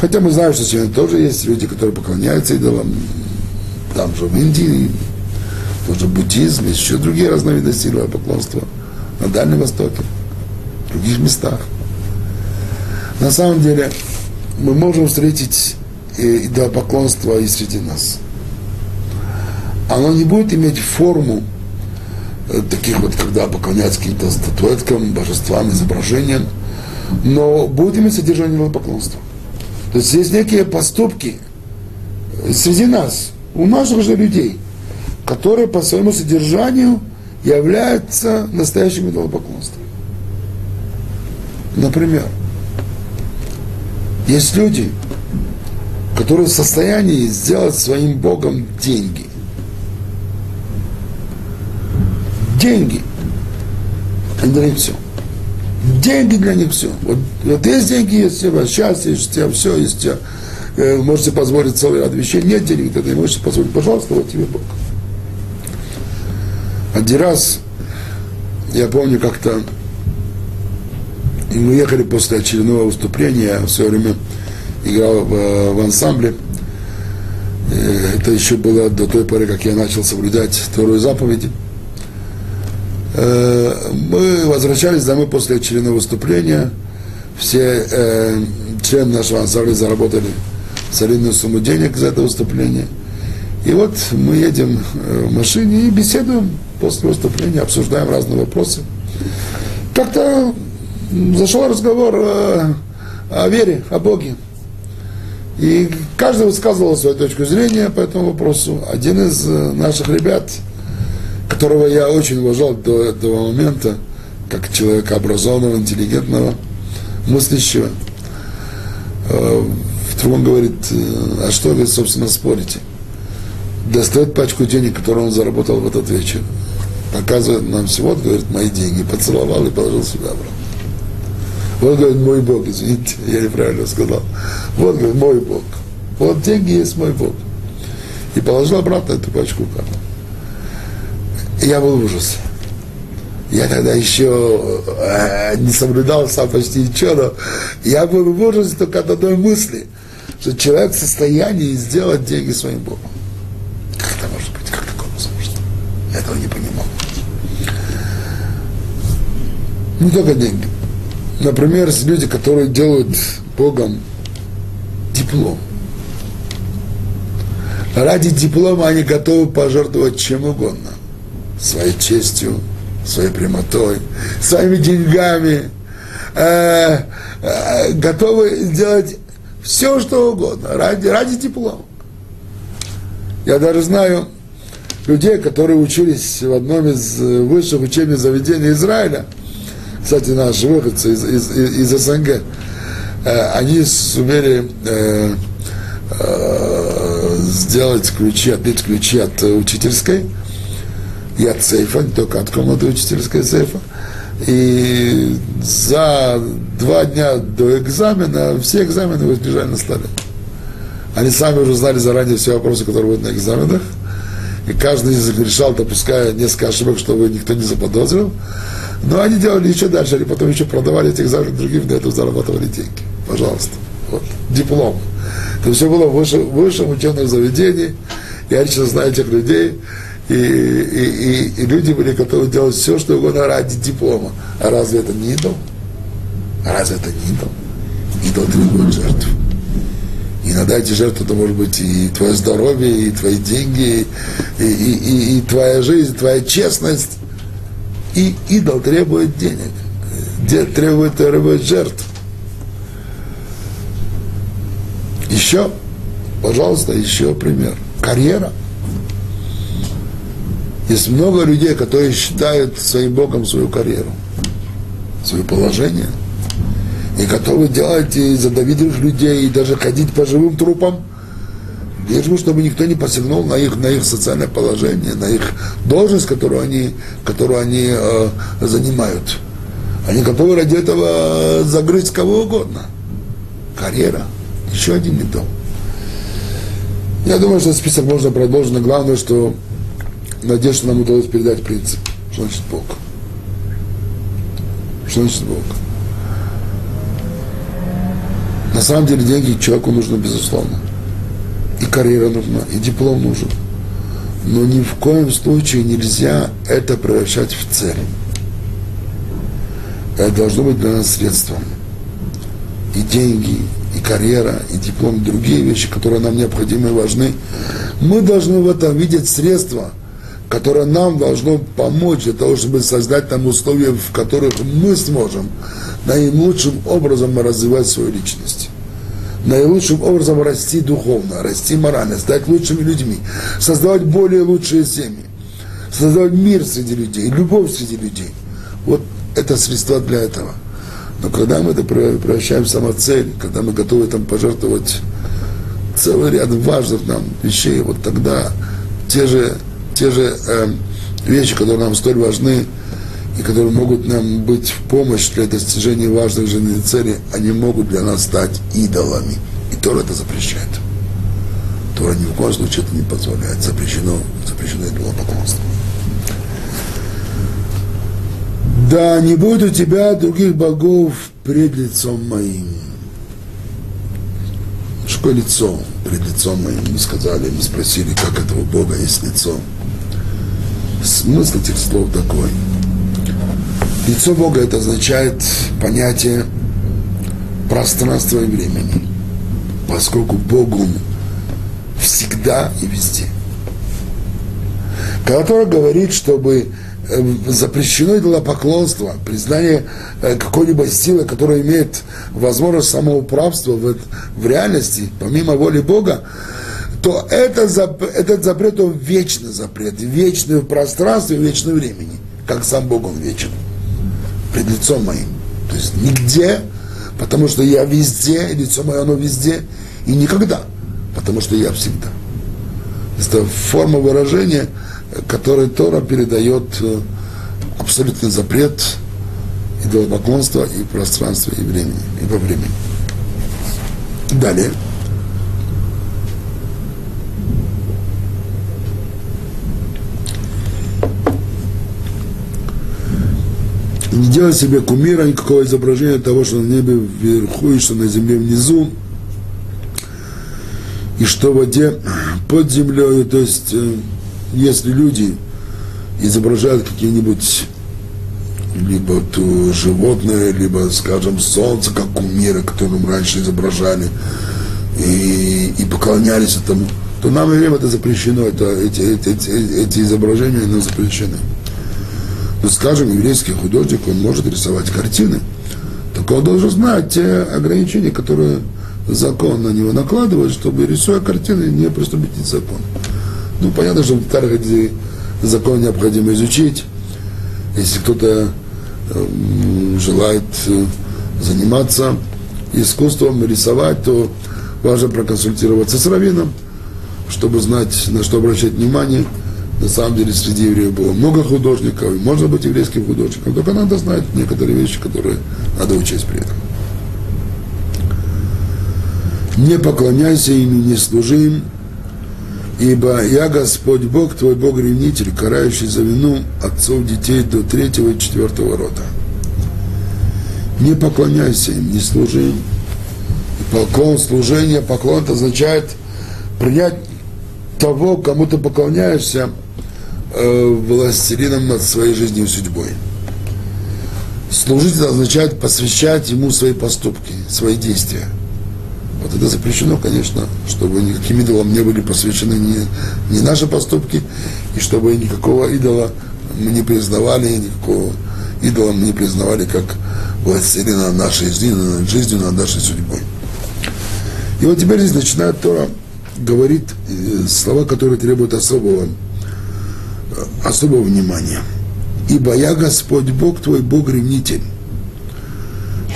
Хотя мы знаем, что сегодня тоже есть люди, которые поклоняются идолам. Там же в Индии, тоже буддизм, есть еще другие разновидности идолопоклонства на Дальнем Востоке, в других местах. На самом деле, мы можем встретить э, идолопоклонство и среди нас. Оно не будет иметь форму таких вот, когда поклоняются каким-то статуэткам, божествам, изображениям, но будет иметь содержание идолопоклонства. То есть есть некие поступки среди нас, у наших же людей, которые по своему содержанию являются настоящим идолопоклонством. Например, есть люди, которые в состоянии сделать своим Богом деньги. Деньги. Они для них все. Деньги для них все. Вот, вот есть деньги, есть вас счастье, есть тебя все, есть тебя, э, можете позволить целый ряд вещей. Нет денег, ты не можешь позволить. Пожалуйста, вот тебе Бог. Один раз, я помню, как-то мы ехали после очередного выступления, я все время играл в, в ансамбле. Э, это еще было до той поры, как я начал соблюдать вторую заповедь. Э, мы возвращались домой после очередного выступления. Все э, члены нашего ансамбля заработали солидную сумму денег за это выступление. И вот мы едем в машине и беседуем после выступления, обсуждаем разные вопросы. Как-то зашел разговор о, о вере, о Боге. И каждый высказывал свою точку зрения по этому вопросу. Один из э, наших ребят, которого я очень уважал до этого момента, как человека образованного, интеллигентного, мыслящего, э, вдруг он говорит, «Э, а что вы, собственно, спорите? Достает пачку денег, которую он заработал в этот вечер. Показывает нам всего, говорит, мои деньги, поцеловал и положил сюда обратно. Вот, говорит, мой Бог, извините, я неправильно сказал. Вот, говорит, мой Бог. Вот деньги есть мой Бог. И положил обратно эту пачку карт. Я был в ужасе. Я тогда еще э, не соблюдал сам почти ничего, но я был в ужасе только от одной мысли, что человек в состоянии сделать деньги своим Богом. Как это может быть? Как такое возможно? Я этого не понимал. Не только деньги. Например, люди, которые делают Богом диплом. Ради диплома они готовы пожертвовать чем угодно. Своей честью, своей прямотой, своими деньгами. Э, э, готовы сделать все, что угодно ради, ради диплома. Я даже знаю людей, которые учились в одном из высших учебных заведений Израиля – кстати, наши выходцы из, из, из СНГ, э, они сумели э, э, сделать ключи, отбить ключи от учительской не только от комнаты учительской сейфа. И за два дня до экзамена все экзамены вы на столе. Они сами уже знали заранее все вопросы, которые будут на экзаменах. И каждый из них решал, допуская несколько ошибок, чтобы никто не заподозрил. Но они делали еще дальше, они потом еще продавали эти экзамены другим, на этом зарабатывали деньги. Пожалуйста. Вот. Диплом. Это все было в высшем, высшем учебном заведении. Я лично знаю этих людей. И, и, и, и люди были готовы делать все, что угодно ради диплома. А разве это не идол? А разве это не идол? Идол требует жертв. Иногда эти жертвы, это может быть и твое здоровье, и твои деньги, и, и, и, и твоя жизнь, твоя честность. И идол требует денег, требует, требует жертв. Еще, пожалуйста, еще пример. Карьера. Есть много людей, которые считают своим Богом свою карьеру, свое положение – и готовы делать из задавидных людей, и даже ходить по живым трупам, лишь бы, чтобы никто не посягнул на их, на их социальное положение, на их должность, которую они, которую они э, занимают. Они готовы ради этого загрызть кого угодно. Карьера. Еще один медом. Я думаю, что список можно продолжить, но главное, что надежда нам удалось передать принцип. Что значит Бог? Что значит Бог? На самом деле деньги человеку нужны, безусловно. И карьера нужна, и диплом нужен. Но ни в коем случае нельзя это превращать в цель. Это должно быть для нас средством. И деньги, и карьера, и диплом, и другие вещи, которые нам необходимы и важны. Мы должны в этом видеть средства, которое нам должно помочь для того, чтобы создать там условия, в которых мы сможем наилучшим образом развивать свою личность наилучшим образом расти духовно, расти морально, стать лучшими людьми, создавать более лучшие семьи, создавать мир среди людей, любовь среди людей. Вот это средства для этого. Но когда мы это превращаем в самоцель, когда мы готовы там пожертвовать целый ряд важных нам вещей, вот тогда те же, те же э, вещи, которые нам столь важны, и которые могут нам быть в помощь для достижения важных жизненных целей, они могут для нас стать идолами. И Тора это запрещает. Тора ни в коем случае это не позволяет. Запрещено, запрещено идолопоклонство. Да, не будет у тебя других богов пред лицом моим. Что лицо пред лицом? Мы сказали, мы спросили, как этого Бога есть лицо. Смысл этих слов такой – Лицо Бога это означает понятие пространства и времени, поскольку Бог Он всегда и везде. Который говорит, чтобы запрещено идолопоклонство, признание э, какой-либо силы, которая имеет возможность самоуправства в, в реальности, помимо воли Бога, то это, этот запрет, он вечный запрет, вечный в пространстве, вечный времени, как сам Бог, он вечен пред лицом моим. То есть нигде, потому что я везде, лицо мое оно везде, и никогда, потому что я всегда. Это форма выражения, которой Тора передает э, абсолютный запрет идолопоклонства и пространства, и времени, и во времени. Далее. не делай себе кумира, никакого изображения того, что на небе вверху и что на земле внизу, и что в воде под землей, то есть э, если люди изображают какие-нибудь либо то животное, либо, скажем, солнце, как кумиры, которым раньше изображали, и, и поклонялись этому, то нам время это запрещено, это, эти, эти, эти, эти изображения они запрещены. Ну, скажем, еврейский художник, он может рисовать картины, только он должен знать те ограничения, которые закон на него накладывает, чтобы, рисуя картины, не приступить к закон. Ну, понятно, что в Тархаде закон необходимо изучить. Если кто-то э, желает э, заниматься искусством, рисовать, то важно проконсультироваться с раввином, чтобы знать, на что обращать внимание. На самом деле среди евреев было много художников, можно быть еврейским художником, только надо знать некоторые вещи, которые надо учесть при этом. Не поклоняйся им не служи им, ибо я Господь Бог, твой Бог-ревнитель, карающий за вину отцов детей до третьего и четвертого рода. Не поклоняйся им, не служи им. Поклон, служение, поклон это означает принять того, кому ты поклоняешься, э, властелином над своей жизнью и судьбой. Служить означает посвящать ему свои поступки, свои действия. Вот это запрещено, конечно, чтобы никаким идолам не были посвящены ни, ни наши поступки, и чтобы никакого идола мы не признавали, никакого идола мы не признавали как властелина нашей жизнью, над жизнью, над нашей судьбой. И вот теперь здесь начинает Тора говорит э, слова, которые требуют особого, э, особого внимания. Ибо я Господь Бог твой, Бог ревнитель,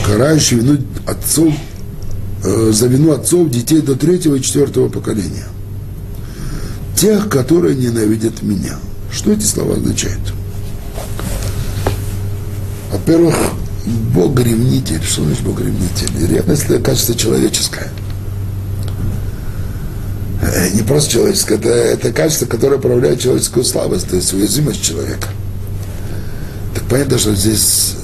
карающий вину отцов, за вину отцов детей до третьего и четвертого поколения. Тех, которые ненавидят меня. Что эти слова означают? Во-первых, Бог ревнитель. Что значит Бог ревнитель? Ревность это качество человеческое – Э, не просто человеческое, это, это качество, которое проявляет человеческую слабость, то есть уязвимость человека. Так понятно, что здесь э,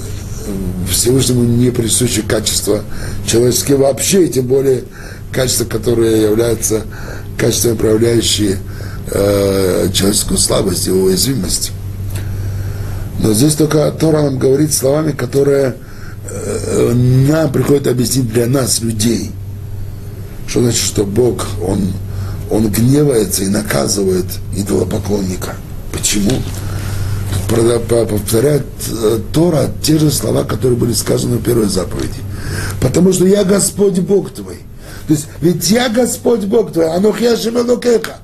Всевышнему не присущи качества человеческие вообще, и тем более качества, которые являются качествами, проявляющие э, человеческую слабость и уязвимость. Но здесь только Тора нам говорит словами, которые э, нам приходит объяснить для нас, людей. Что значит, что Бог, Он он гневается и наказывает идолопоклонника. Почему? Повторяет э, Тора те же слова, которые были сказаны в первой заповеди. Потому что я Господь Бог твой. То есть, ведь я Господь Бог твой, Анухья Шемелукеха.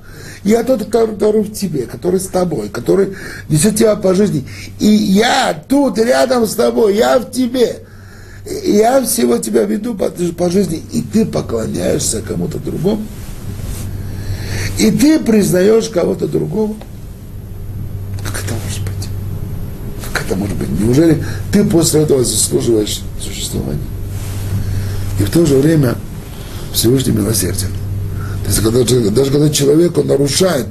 Я тот, который в тебе, который с тобой, который несет тебя по жизни. И я тут рядом с тобой, я в тебе. Я всего тебя веду по, по жизни, и ты поклоняешься кому-то другому и ты признаешь кого-то другого. Как это может быть? Как это может быть? Неужели ты после этого заслуживаешь существования? И в то же время Всевышний милосерден. То есть, когда, даже когда человек он нарушает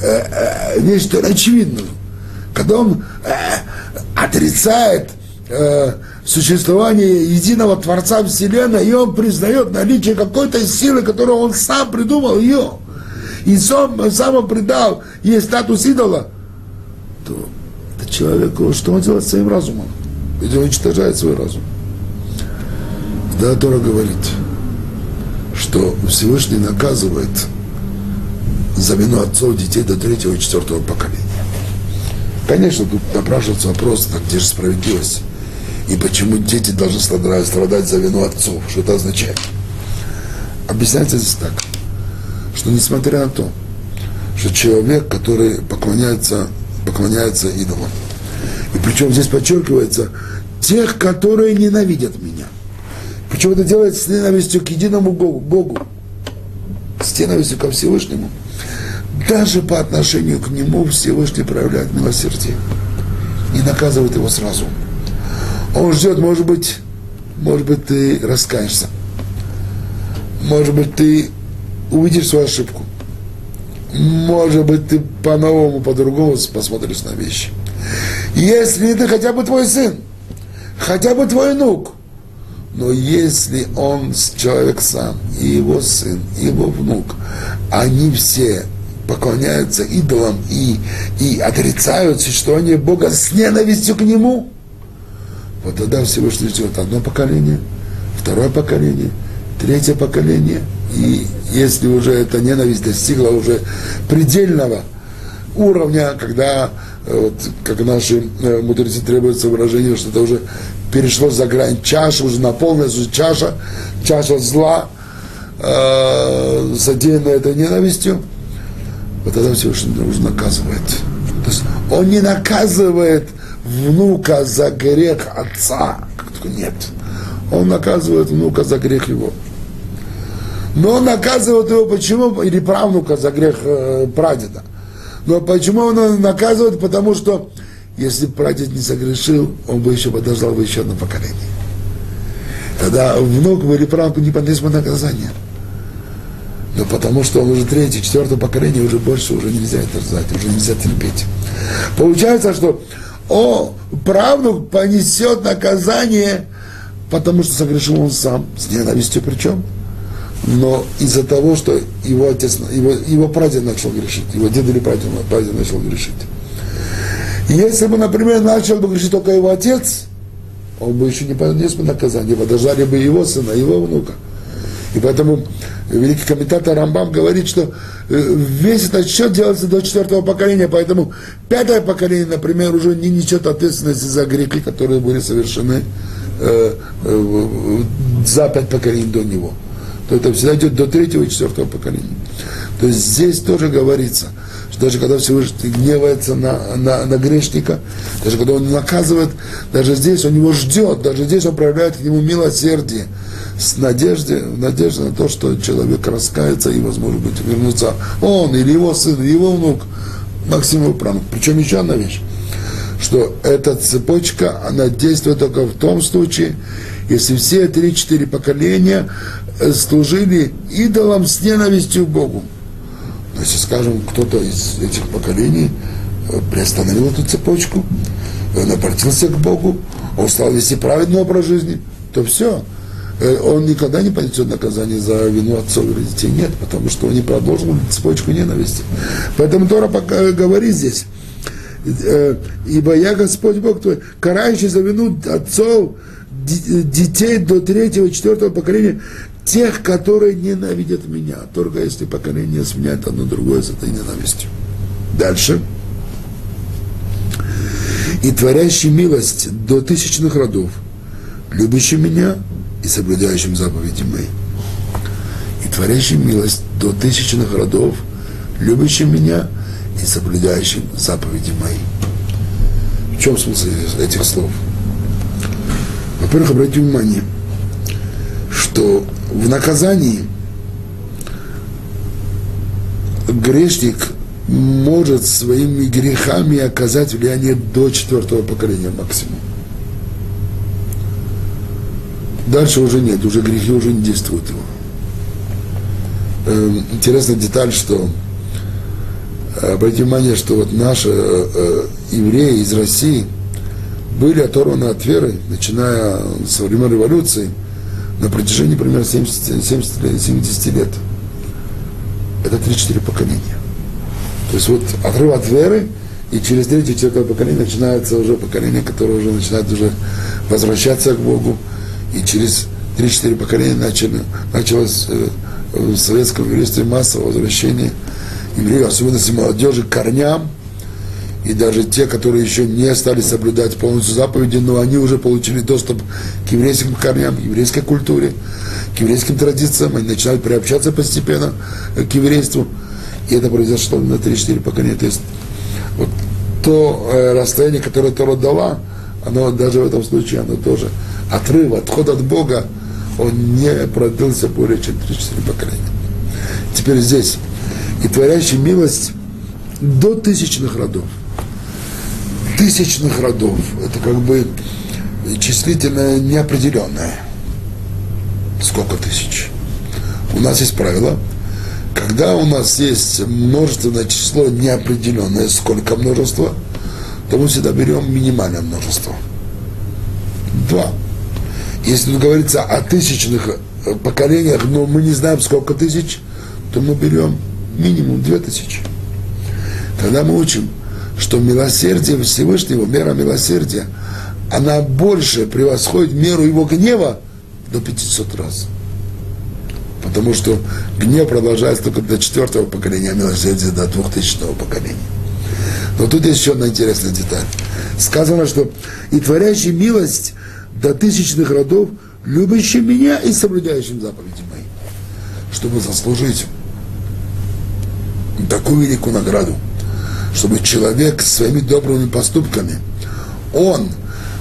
э, э, нечто очевидное, когда он э, отрицает э, существование единого Творца Вселенной, и он признает наличие какой-то силы, которую он сам придумал ее, и сам, сам он предал ей статус идола, человеку, что он делает своим разумом? Ведь он уничтожает свой разум. Да, Тора говорит, что Всевышний наказывает за вину отцов детей до третьего и четвертого поколения. Конечно, тут напрашивается вопрос, так где же справедливость? И почему дети должны страдать за вину отцов? Что это означает? Объясняется здесь так – что несмотря на то, что человек, который поклоняется, поклоняется идолам, и причем здесь подчеркивается, тех, которые ненавидят меня. Причем это делается с ненавистью к единому Богу, Богу с ненавистью ко Всевышнему. Даже по отношению к нему Всевышний проявляет милосердие и наказывает его сразу. Он ждет, может быть, может быть, ты раскаешься. Может быть, ты увидишь свою ошибку. Может быть, ты по-новому, по-другому посмотришь на вещи. Если это хотя бы твой сын, хотя бы твой внук, но если он человек сам, и его сын, и его внук, они все поклоняются идолам и, и отрицают существование Бога с ненавистью к нему, вот тогда Всевышний ждет одно поколение, второе поколение, третье поколение – и если уже эта ненависть достигла уже предельного уровня, когда, э, вот, как наши э, мудрецы требуется выражение, что это уже перешло за грань чаши, уже наполнилась чаша, чаша зла, э, задеянная этой ненавистью, вот тогда Всевышний уже наказывает. То есть он не наказывает внука за грех отца. Нет. Он наказывает внука за грех его. Но он наказывает его почему? Или правнука за грех э, прадеда. Но почему он наказывает? Потому что если прадед не согрешил, он бы еще подождал бы еще одно поколение. Тогда внук или правнуку не понес бы наказание. Но потому что он уже третье, четвертое поколение, уже больше уже нельзя это ждать, уже нельзя терпеть. Получается, что о, правнук понесет наказание, потому что согрешил он сам, с ненавистью причем. Но из-за того, что его отец, его, его прадед начал грешить, его дед или прадед, прадед начал грешить. Если бы, например, начал бы грешить только его отец, он бы еще не понес бы наказание, подождали бы его сына, его внука. И поэтому великий комментатор Рамбам говорит, что э, весь этот счет делается до четвертого поколения, поэтому пятое поколение, например, уже не несет ответственности за грехи, которые были совершены э, э, за пять поколений до него. То это всегда идет до третьего и четвертого поколения. То есть здесь тоже говорится, что даже когда Всевышний гневается на, на, на грешника, даже когда он наказывает, даже здесь он его ждет, даже здесь он проявляет к нему милосердие с надеждой, в надежде на то, что человек раскается и, возможно быть, вернется он или его сын, или его внук, максимум правнук. Причем еще одна вещь, что эта цепочка, она действует только в том случае, если все три-четыре поколения служили идолам с ненавистью к Богу. Но если, скажем, кто-то из этих поколений э, приостановил эту цепочку, он обратился к Богу, он стал вести праведный образ жизни, то все – Э, он никогда не понесет наказание за вину отцов или детей. Нет, потому что он не продолжил цепочку ненависти. Поэтому Тора пока говорит здесь, э, ибо я Господь Бог твой, карающий за вину отцов, детей до третьего, четвертого поколения, тех, которые ненавидят меня, только если поколение сменяет одно другое с этой ненавистью. Дальше. И творящий милость до тысячных родов, любящий меня и соблюдающим заповеди мои, и творящим милость до тысячных родов, любящим меня и соблюдающим заповеди мои. В чем смысл этих слов? Во-первых, обратите внимание, что в наказании грешник может своими грехами оказать влияние до четвертого поколения максимум. Дальше уже нет, уже грехи уже не действуют его. Эм, интересная деталь, что э, обратите внимание, что вот наши э, э, евреи из России были оторваны от веры, начиная со времен революции, на протяжении примерно 70, 70, 70 лет. Это 3-4 поколения. То есть вот отрыв от веры, и через третье, четвертое поколение начинается уже поколение, которое уже начинает уже возвращаться к Богу, и через 3-4 поколения начали, началось э, в советском еврействе массовое возвращение евреев, особенно молодежи, к корням, и даже те, которые еще не стали соблюдать полностью заповеди, но они уже получили доступ к еврейским корням, к еврейской культуре, к еврейским традициям, они начинают приобщаться постепенно к еврейству, и это произошло на 3-4 поколения. То есть вот то э, расстояние, которое Тора дала, оно даже в этом случае, оно тоже отрыв, отход от Бога, он не продлился более чем 3-4 поколения. Теперь здесь. И творящий милость до тысячных родов. Тысячных родов. Это как бы числительное неопределенное. Сколько тысяч? У нас есть правило, когда у нас есть множественное число неопределенное, сколько множества, то мы всегда берем минимальное множество. Два. Если говорится о тысячных э, поколениях, но мы не знаем, сколько тысяч, то мы берем минимум две тысячи. Тогда мы учим, что милосердие Всевышнего, мера милосердия, она больше превосходит меру его гнева до 500 раз. Потому что гнев продолжается только до четвертого поколения, а милосердие до двухтысячного поколения. Но тут есть еще одна интересная деталь. Сказано, что и творящий милость до тысячных родов, любящим меня и соблюдающим заповеди мои, чтобы заслужить такую великую награду, чтобы человек своими добрыми поступками он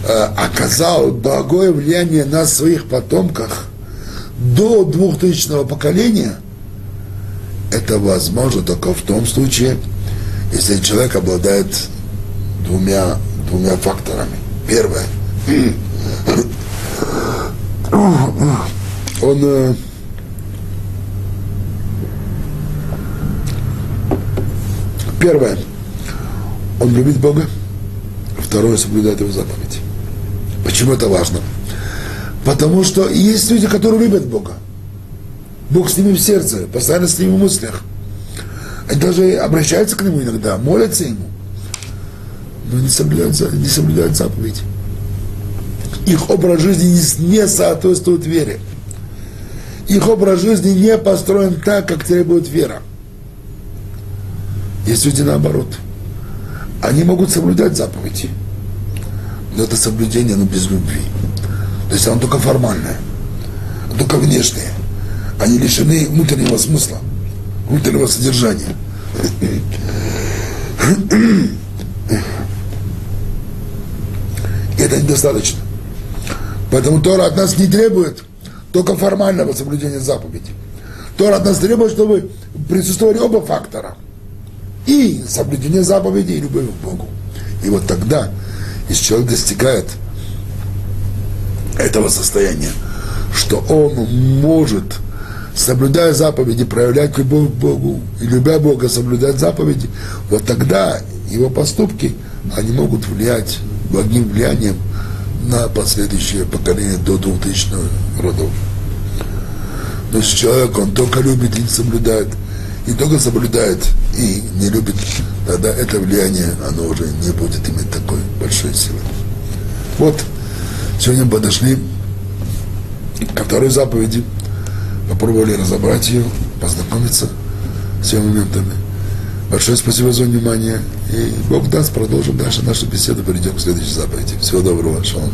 э, оказал благое влияние на своих потомках до двухтысячного поколения, это возможно только в том случае, если человек обладает двумя, двумя факторами. Первое. Он э, Первое. Он любит Бога. Второе, соблюдает его заповеди. Почему это важно? Потому что есть люди, которые любят Бога. Бог с ними в сердце, постоянно с ними в мыслях. Они даже обращаются к нему иногда, молятся ему. Но не соблюдают, не соблюдают заповеди. Их образ жизни не соответствует вере. Их образ жизни не построен так, как требует вера. Есть люди наоборот. Они могут соблюдать заповеди. Но это соблюдение, но без любви. То есть оно только формальное, только внешнее. Они лишены внутреннего смысла, внутреннего содержания. И это недостаточно. Поэтому Тора от нас не требует только формального соблюдения заповедей. Тора от нас требует, чтобы присутствовали оба фактора – и соблюдение заповедей, и любовь к Богу. И вот тогда, если человек достигает этого состояния, что он может, соблюдая заповеди, проявлять любовь к Богу, и любя Бога, соблюдать заповеди, вот тогда его поступки, они могут влиять благим влиянием на последующее поколение до 2000 родов. Но если человек, он только любит и не соблюдает – и только соблюдает и не любит, тогда это влияние, оно уже не будет иметь такой большой силы. Вот, сегодня мы подошли ко второй заповеди, попробовали разобрать ее, познакомиться с ее моментами. Большое спасибо за внимание. И Бог даст, продолжим дальше нашу беседу, перейдем к следующей заповеди. Всего доброго, шалом.